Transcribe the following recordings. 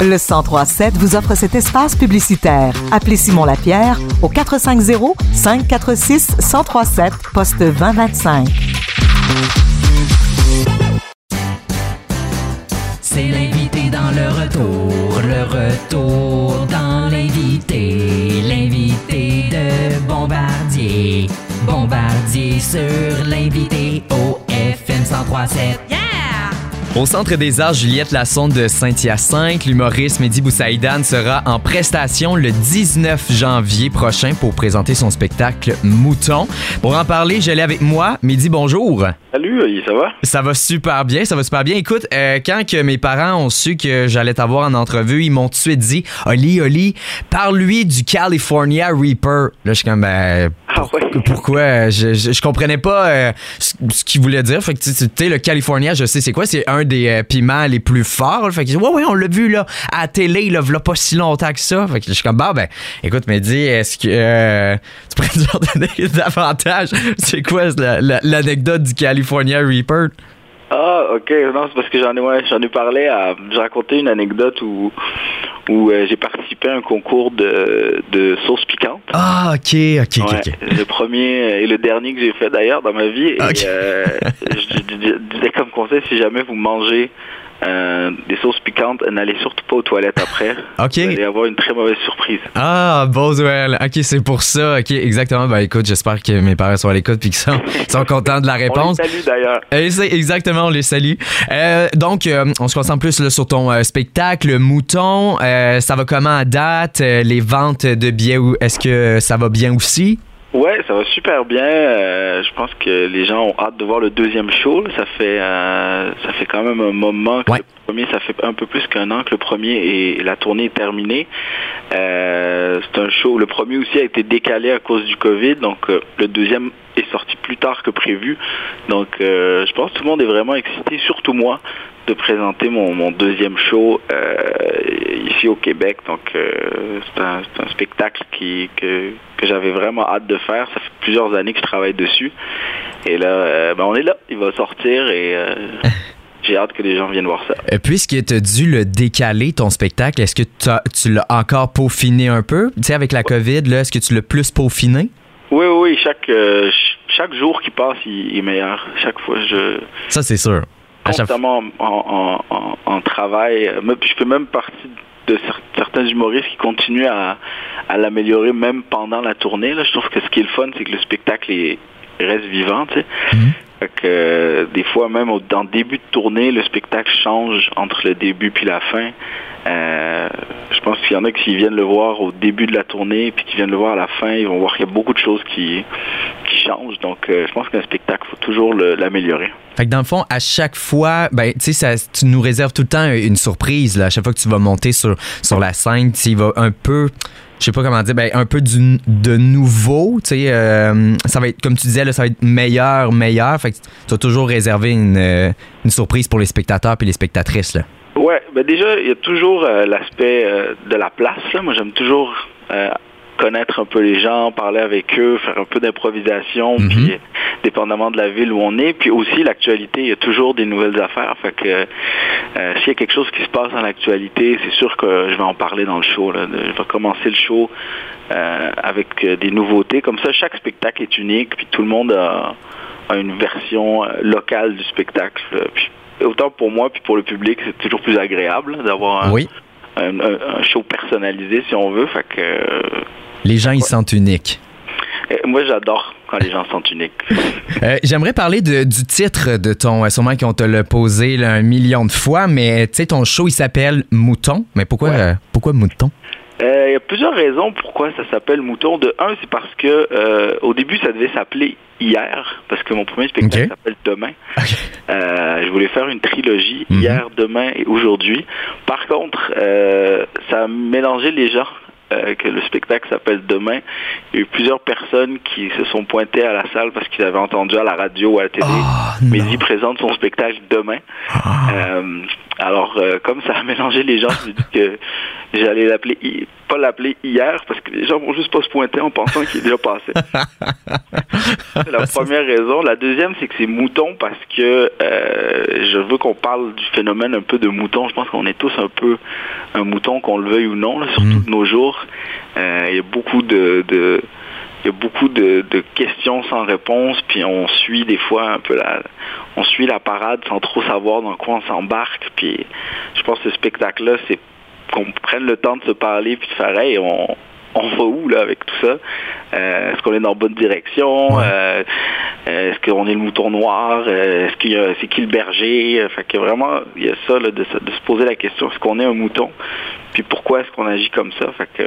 Le 1037 vous offre cet espace publicitaire. Appelez Simon Lapierre au 450 546 1037 poste 2025. C'est l'invité dans le retour, le retour dans l'invité, l'invité de Bombardier. Bombardier sur l'invité au FM 1037. Au Centre des Arts Juliette Lassonde de Saint-Hyacinthe, l'humoriste Mehdi Boussaïdan sera en prestation le 19 janvier prochain pour présenter son spectacle Mouton. Pour en parler, je l'ai avec moi. Mehdi, bonjour. Salut, euh, ça va? Ça va super bien, ça va super bien. Écoute, euh, quand que mes parents ont su que j'allais t'avoir en entrevue, ils m'ont tout de suite dit Oli, Oli, parle-lui du California Reaper. Là, je suis comme, ben, Ah ouais? pourquoi? Je, je, je comprenais pas euh, ce, ce qu'il voulait dire. Fait que, tu sais, le California, je sais c'est quoi, c'est un des euh, piments les plus forts. Fait que, ouais, ouais, on l'a vu, là, à la télé, là, v'là pas si longtemps que ça. Fait que je suis comme, bah, ben, écoute, mais dis, est-ce que euh, tu pourrais nous en donner davantage? C'est quoi la- la- l'anecdote du California Reaper? Ah, ok. Non, c'est parce que j'en ai, ouais, j'en ai parlé à. J'ai raconté une anecdote où, où euh, j'ai participé à un concours de, de sauce piquante. Ah, ok, ok, ok, Ouais, ok. Le premier et le dernier que j'ai fait d'ailleurs dans ma vie. Et euh, je, je- je disais comme conseil si jamais vous mangez euh, des sauces piquantes, n'allez surtout pas aux toilettes après. Ok. Vous allez avoir une très mauvaise surprise. Ah, Boswell. Ok, c'est pour ça. Ok, exactement. Ben écoute, j'espère que mes parents sont à l'écoute puis qu'ils sont, sont contents de la On les réponse. salue d'ailleurs. C'est exactement, on les salue. Euh, donc, euh, on se concentre plus là, sur ton spectacle Mouton. Euh, ça va comment à date? Les ventes de billets, ou- est-ce que ça va bien aussi? Ouais, ça va super bien. Euh, je pense que les gens ont hâte de voir le deuxième show. Ça fait euh, ça fait quand même un moment que Ouais. le premier, ça fait un peu plus qu'un an que le premier et la tournée est terminée. Euh, c'est un show. Le premier aussi a été décalé à cause du Covid, donc le deuxième est sorti plus tard que prévu. Donc je pense que tout le monde est vraiment excité, surtout moi, de présenter mon, mon deuxième show euh, ici au Québec. Donc euh, c'est un, un spectacle qui, que, que j'avais vraiment hâte de faire. Ça fait plusieurs années que je travaille dessus. Et là, euh, ben, on est là. Il va sortir et j'ai hâte que les gens viennent voir ça. Puisque tu as dû le décaler, ton spectacle, est-ce que tu l'as encore peaufiné un peu? Tu sais, avec la COVID, est-ce que tu l'as plus peaufiné? Oui, oui. Chaque, ch- chaque jour qui passe, il est meilleur. Chaque fois, je Ça, c'est sûr. Constamment en, en, en, en travail. Euh, Je fais même partie de cer- certains humoristes qui continuent à, à l'améliorer même pendant la tournée. Là. Je trouve que ce qui est le fun, c'est que le spectacle est, reste vivant. Tu sais. Mhm. Fait que, euh, des fois, même au, dans le début de tournée, le spectacle change entre le début puis la fin. Euh, je pense qu'il y en a qui viennent le voir au début de la tournée puis qui viennent le voir à la fin, ils vont voir qu'il y a beaucoup de choses qui, Donc, euh, je pense qu'un spectacle, faut toujours l'améliorer. Fait que dans le fond, à chaque fois, ben, tu sais, ça- tu nous réserves tout le temps une surprise. Là. À chaque fois que tu vas monter sur, sur la scène, tu sais, il va un peu, je sais pas comment dire, ben, un peu du, de nouveau. Tu sais, euh, ça va être, comme tu disais, là, ça va être meilleur, meilleur. Fait que tu vas toujours réserver une, euh, une surprise pour les spectateurs puis les spectatrices. Là. Ouais, ben déjà, il y a toujours euh, l'aspect euh, de la place. Là. Moi, j'aime toujours connaître un peu les gens, parler avec eux, faire un peu d'improvisation, Mhm. puis dépendamment de la ville où on est. Puis aussi, l'actualité, il y a toujours des nouvelles affaires. Fait que euh, s'il y a quelque chose qui se passe dans l'actualité, c'est sûr que je vais en parler dans le show. Là. Je vais commencer le show euh, avec euh, des nouveautés. Comme ça, chaque spectacle est unique, puis tout le monde a, a une version locale du spectacle. Puis autant pour moi puis pour le public, c'est toujours plus agréable d'avoir un, Oui. Un- show personnalisé si on veut. Fait que euh, Les gens, ils se sentent uniques. euh, moi j'adore quand les gens sont uniques. Euh, J'aimerais parler de- du titre de ton. Sûrement qu'on te l'a posé là, un million de fois, mais tu sais, ton show, il s'appelle Mouton. Mais pourquoi, Ouais. euh, pourquoi Mouton? Euh, Il y a plusieurs raisons pourquoi ça s'appelle Mouton. De un, c'est parce que au début ça devait s'appeler hier, parce que mon premier spectacle s'appelle Demain. Euh, je voulais faire une trilogie, Mhm. hier, demain et aujourd'hui. Par contre, euh, ça a mélangé les gens. euh, que le spectacle s'appelle Demain. Il y a eu plusieurs personnes qui se sont pointées à la salle parce qu'ils avaient entendu à la radio ou à la télé Ah, non. Mehdi présente son spectacle demain. Ah. Alors, euh, comme ça a mélangé les gens, je me dis que j'allais l'appeler, pas l'appeler hier, parce que les gens vont juste pas se pointer en pensant qu'il est déjà passé. C'est la première raison. La deuxième, c'est que c'est mouton parce que euh, je veux qu'on parle du phénomène un peu de mouton. Je pense qu'on est tous un peu un mouton, qu'on le veuille ou non, là, surtout de nos jours. Euh, Il y a beaucoup de, de- il y a beaucoup de, de questions sans réponse, puis on suit des fois un peu la, on suit la parade sans trop savoir dans quoi on s'embarque. Puis je pense que ce spectacle-là, c'est qu'on prenne le temps de se parler puis de faire, hey, on, on va où là avec tout ça? Euh, Est-ce qu'on est dans la bonne direction? Euh, euh, Est-ce qu'on est le mouton noir? Est-ce qu'il y a, c'est qui le berger? Fait que vraiment, il y a ça là, de, se- de se poser la question est-ce qu'on est un mouton? Puis pourquoi est-ce qu'on agit comme ça? Fait que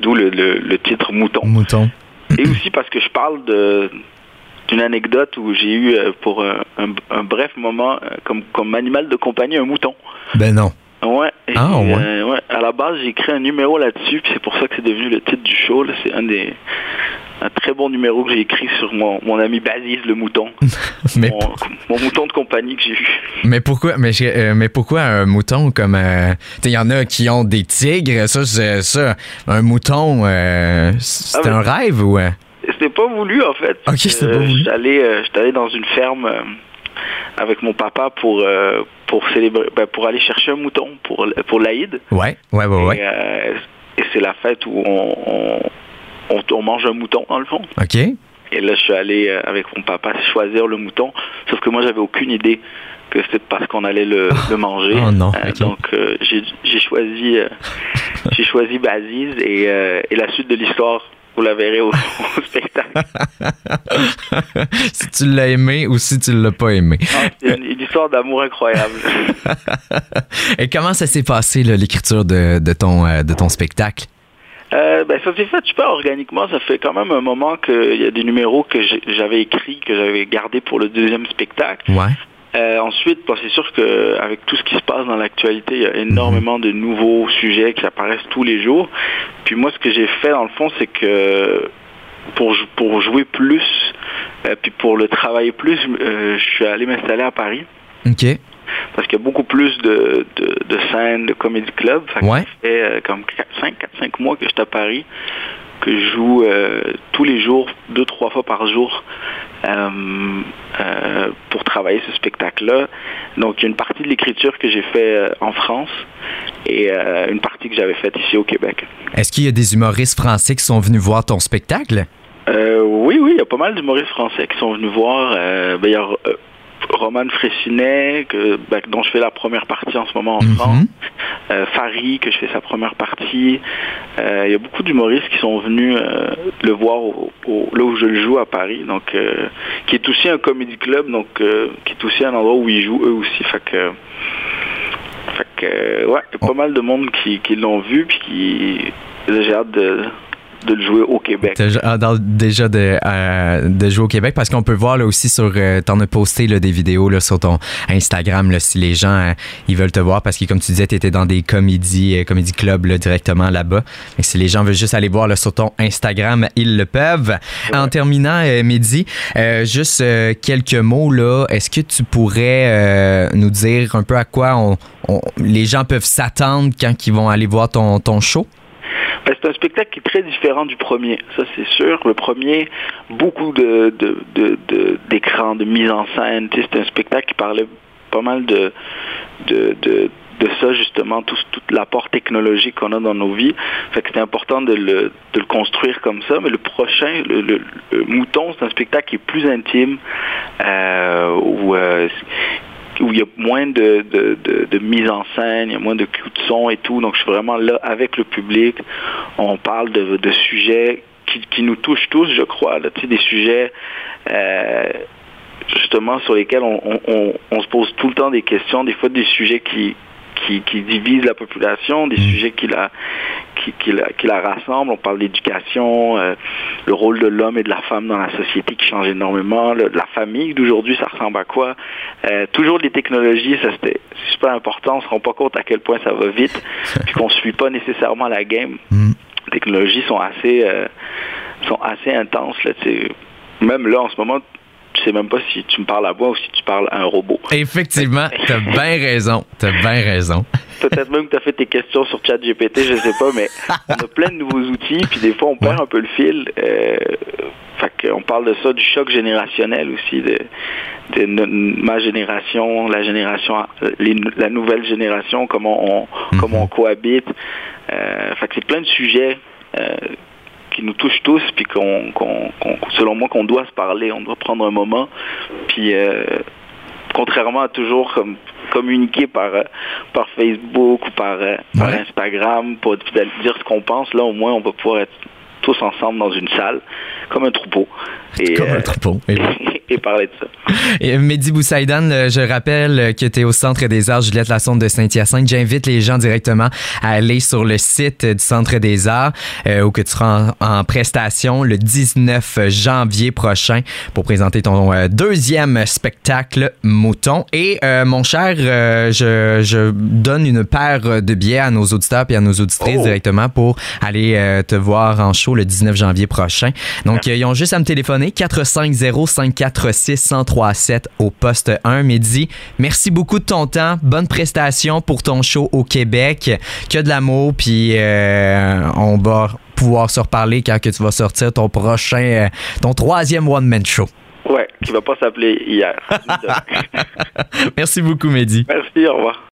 d'où le, le- le titre mouton. Mouton. Et aussi parce que je parle de d'une anecdote où j'ai eu euh, pour un, un- un bref moment euh, comme, comme animal de compagnie un mouton. Ben non. Ouais. Et, Ah, ouais. euh, ouais. À la base, j'ai écrit un numéro là-dessus, puis c'est pour ça que c'est devenu le titre du show. C'est un des un très bon numéro que j'ai écrit sur mon, mon ami Basile le mouton, Mais, mon, mon mouton de compagnie que j'ai eu. mais pourquoi mais, je- euh, mais pourquoi un mouton comme euh, tu sais, il y en a qui ont des tigres, ça c'est ça un mouton euh, c'est Ah, un rêve ou euh? C'était pas voulu en fait. Ok, c'était Euh, pas voulu. J'étais allé, euh, dans une ferme euh, avec mon papa pour euh, pour célébrer, ben, pour aller chercher un mouton pour pour l'Aïd. Ouais, ouais ouais ouais. Et, euh, et c'est la fête où on, on, on- on mange un mouton dans le fond. OK. Et là, je suis allé euh, avec mon papa choisir le mouton. Sauf que moi, j'avais aucune idée que c'était parce qu'on allait le, le manger. Oh non, Euh. Donc, euh, j'ai j'ai choisi, euh, j'ai choisi Baziz et, et la suite de l'histoire, vous la verrez au, au spectacle. si tu l'as aimé ou si tu l'as pas aimé. Ah, C'est une, une histoire d'amour incroyable. Et comment ça s'est passé là, l'écriture de, de ton euh, de ton spectacle? Euh, ben, ça s'est fait super organiquement. Ça fait quand même un moment qu'il y a des numéros que j'avais écrits, que j'avais gardés pour le deuxième spectacle. Ouais. Euh, ensuite, bon, c'est sûr qu'avec tout ce qui se passe dans l'actualité, il y a énormément de nouveaux sujets qui apparaissent tous les jours. Puis moi, ce que j'ai fait dans le fond, c'est que pour, pour jouer plus, euh, puis pour le travailler plus, euh, je suis allé m'installer à Paris. OK. Parce qu'il y a beaucoup plus de, de, de scènes, de comédie club. Fait que Ouais. Ça fait comme 5, 4, 5 mois que je suis à Paris, que je joue tous les jours, deux, trois fois par jour, euh, euh, pour travailler ce spectacle-là. Donc, il y a une partie de l'écriture que j'ai fait euh, en France et une partie que j'avais faite ici au Québec. Est-ce qu'il y a des humoristes français qui sont venus voir ton spectacle? Oui, oui, il y a pas mal d'humoristes français qui sont venus voir. Ben, il y a Roman Fressinet, que, ben, dont je fais la première partie en ce moment en Mhm. France. Euh, Farid, que je fais sa première partie. Euh, il y a beaucoup d'humoristes qui sont venus euh, le voir au- au- là où je le joue à Paris, donc euh, qui est aussi un comédie club, donc qui est aussi un endroit où ils jouent eux aussi. Fait que, fait que ouais, il y a pas mal de monde qui, qui l'ont vu, puis qui j'ai hâte de, de le jouer au Québec. Ah, dans- déjà de, euh, de jouer au Québec parce qu'on peut voir là aussi sur euh, t'en as posté là, des vidéos là, sur ton Instagram là, si les gens euh, ils veulent te voir parce que comme tu disais tu étais dans des comédies euh, comédie club là, directement là-bas. Et si les gens veulent juste aller voir là, sur ton Instagram ils le peuvent. En terminant euh, Mehdi euh, juste euh, quelques mots là. Est-ce que tu pourrais euh, nous dire un peu à quoi on, on- les gens peuvent s'attendre quand ils vont aller voir ton, ton show? Ben, c'est un spectacle qui est très différent du premier, ça c'est sûr. Le premier, beaucoup de, de, de, de- d'écrans, de, mise en scène. C'est un spectacle qui parlait pas mal de, de, de, de ça justement, tout, l'apport technologique qu'on a dans nos vies. Fait que c'était important de le, de le construire comme ça. Mais le prochain, le, le- Mouton, c'est un spectacle qui est plus intime, euh, euh, où il y a moins de, de, de, de mise en scène, il y a moins de coups de son et tout. Donc, je suis vraiment là avec le public. On parle de, de sujets qui, qui nous touchent tous, je crois. Là, tu sais, des sujets euh, justement sur lesquels on, on, on, on se pose tout le temps des questions, des fois des sujets qui, qui, qui divisent la population, des sujets qui la, qui, qui, la, qui la rassemblent. On parle d'éducation, euh, le rôle de l'homme et de la femme dans la société qui change énormément, le- la famille d'aujourd'hui, ça ressemble à quoi? Euh, toujours les technologies, ça c'était super important. On se rend pas compte à quel point ça va vite, puis qu'on suit pas nécessairement la game. Mm. Les technologies sont assez, euh, sont assez intenses. Là. Même là, en ce moment, tu sais même pas si tu me parles à moi ou si tu parles à un robot. Effectivement, t'as bien raison. T'as bien raison. Peut-être même que tu as fait tes questions sur ChatGPT, je sais pas, mais on a plein de nouveaux outils, puis des fois on perd un peu le fil. Euh, fait qu'on parle de ça, du choc générationnel aussi, de, de ma génération, la génération, la nouvelle génération, comment on, mhm. comment on cohabite. Euh, fait que c'est plein de sujets euh, qui nous touchent tous, puis qu'on, selon moi, qu'on doit se parler, on doit prendre un moment, puis euh, contrairement à toujours comme communiquer par par Facebook ou par, par Instagram pour dire ce qu'on pense, là au moins on va pouvoir être tous ensemble dans une salle, comme un troupeau. Et, comme un euh, troupeau. Et, parler de ça. Et Mehdi Boussaïdan, je rappelle que tu es au Centre des Arts Juliette Lassonde de Saint-Hyacinthe. J'invite les gens directement à aller sur le site du Centre des Arts euh, où que tu seras en, prestation le 19 janvier prochain pour présenter ton euh, deuxième spectacle Mouton. Et mon cher, je, je, donne une paire de billets à nos auditeurs et à nos auditrices oh. directement pour aller te voir en show le 19 janvier prochain. Donc, ils ont juste à me téléphoner 450-546-1037 au poste 1. Mehdi, merci beaucoup de ton temps. Bonne prestation pour ton show au Québec. Que de l'amour, puis euh, on va pouvoir se reparler quand que tu vas sortir ton prochain, euh, ton troisième one-man show. Ouais, qui va pas s'appeler hier. merci beaucoup, Mehdi. Merci, au revoir.